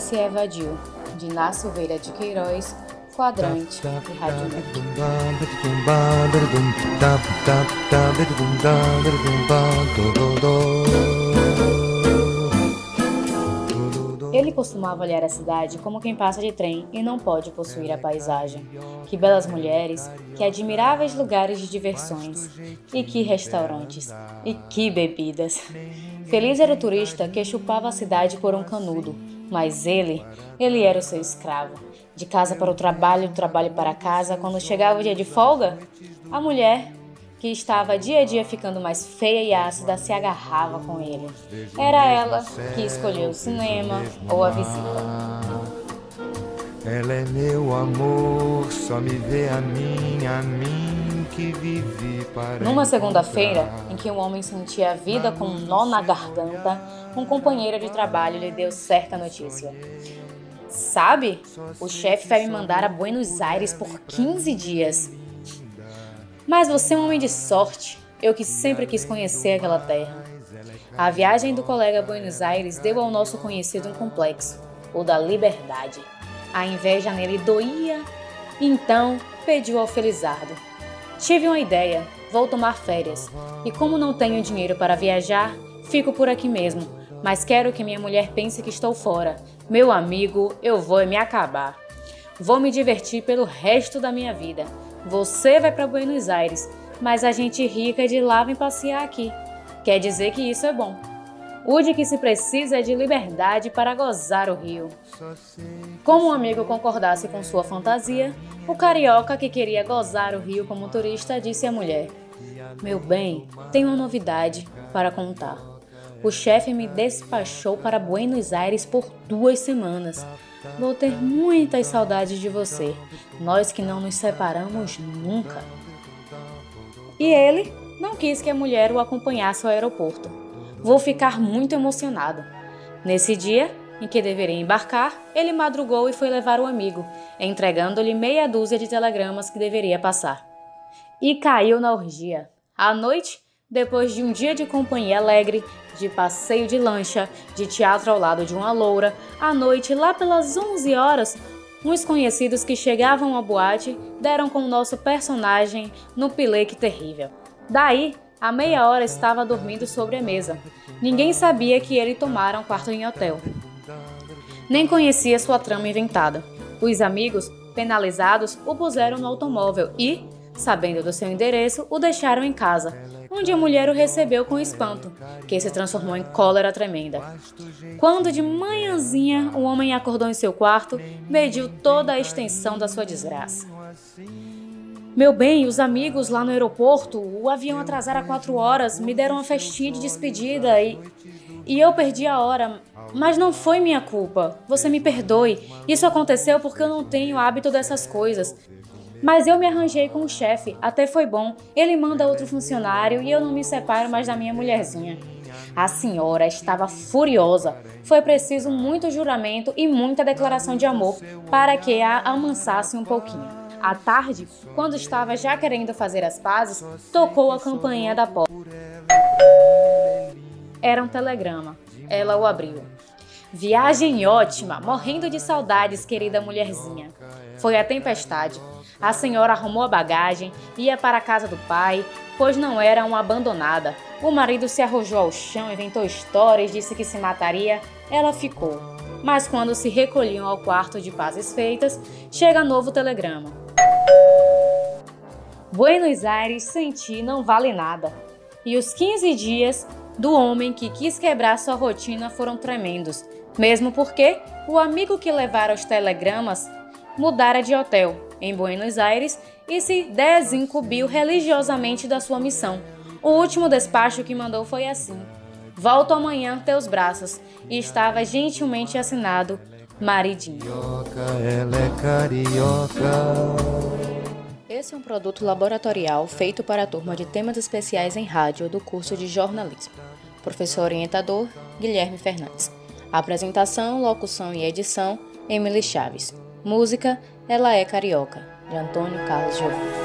se evadiu, de Inácio Silveira de Queiroz, Quadrante e Rádio Ele costumava olhar a cidade como quem passa de trem e não pode possuir a paisagem. Que belas mulheres, que admiráveis lugares de diversões, e que restaurantes, e que bebidas. Feliz era o turista que chupava a cidade por um canudo, mas ele, ele era o seu escravo. De casa para o trabalho, do trabalho para casa, quando chegava o dia de folga, a mulher que estava dia a dia ficando mais feia e ácida, se agarrava com ele. Era ela que escolheu o cinema ou a visita. Ela é meu amor, só me vê a mim, a mim que vivi para. Numa segunda-feira, em que um homem sentia a vida com um nó na garganta, um companheiro de trabalho lhe deu certa notícia. Sabe, o chefe vai me mandar a Buenos Aires por 15 dias. Mas você é um homem de sorte, eu que sempre quis conhecer aquela terra. A viagem do colega a Buenos Aires deu ao nosso conhecido um complexo, o da liberdade. A inveja nele doía, então pediu ao Felizardo. Tive uma ideia, vou tomar férias, e como não tenho dinheiro para viajar, fico por aqui mesmo, mas quero que minha mulher pense que estou fora. Meu amigo, eu vou me acabar. Vou me divertir pelo resto da minha vida. Você vai para Buenos Aires, mas a gente rica de lá vem passear aqui. Quer dizer que isso é bom. O de que se precisa é de liberdade para gozar o rio. Como um amigo concordasse com sua fantasia, o carioca que queria gozar o rio como turista disse à mulher: Meu bem, tenho uma novidade para contar. O chefe me despachou para Buenos Aires por duas semanas. Vou ter muitas saudades de você, nós que não nos separamos nunca. E ele não quis que a mulher o acompanhasse ao aeroporto. Vou ficar muito emocionado. Nesse dia, em que deveria embarcar, ele madrugou e foi levar o amigo, entregando-lhe meia dúzia de telegramas que deveria passar. E caiu na orgia. À noite, depois de um dia de companhia alegre, de passeio de lancha, de teatro ao lado de uma loura, à noite, lá pelas 11 horas, uns conhecidos que chegavam à boate deram com o nosso personagem no pileque terrível. Daí, a meia hora estava dormindo sobre a mesa. Ninguém sabia que ele tomara um quarto em hotel. Nem conhecia sua trama inventada. Os amigos, penalizados, o puseram no automóvel e, sabendo do seu endereço, o deixaram em casa, onde a mulher o recebeu com espanto, que se transformou em cólera tremenda. Quando de manhãzinha o homem acordou em seu quarto, mediu toda a extensão da sua desgraça. Meu bem, os amigos lá no aeroporto, o avião atrasara quatro horas, me deram uma festinha de despedida e. E eu perdi a hora, mas não foi minha culpa. Você me perdoe. Isso aconteceu porque eu não tenho hábito dessas coisas. Mas eu me arranjei com o chefe, até foi bom. Ele manda outro funcionário e eu não me separo mais da minha mulherzinha. A senhora estava furiosa. Foi preciso muito juramento e muita declaração de amor para que a amansasse um pouquinho. À tarde, quando estava já querendo fazer as pazes, tocou a campainha da porta. Era um telegrama. Ela o abriu. Viagem ótima, morrendo de saudades, querida mulherzinha. Foi a tempestade. A senhora arrumou a bagagem, ia para a casa do pai, pois não era uma abandonada. O marido se arrojou ao chão, inventou histórias, disse que se mataria. Ela ficou. Mas quando se recolhiam ao quarto de pazes feitas, chega novo telegrama. Buenos Aires sem ti não vale nada. E os 15 dias do homem que quis quebrar sua rotina foram tremendos, mesmo porque o amigo que levara os telegramas mudara de hotel em Buenos Aires e se desincumbiu religiosamente da sua missão. O último despacho que mandou foi assim: Volto amanhã teus braços, e estava gentilmente assinado Maridinho. É Esse é um produto laboratorial feito para a turma de temas especiais em rádio do curso de jornalismo. Professor orientador Guilherme Fernandes. Apresentação, locução e edição Emily Chaves. Música Ela é Carioca, de Antônio Carlos Jobim.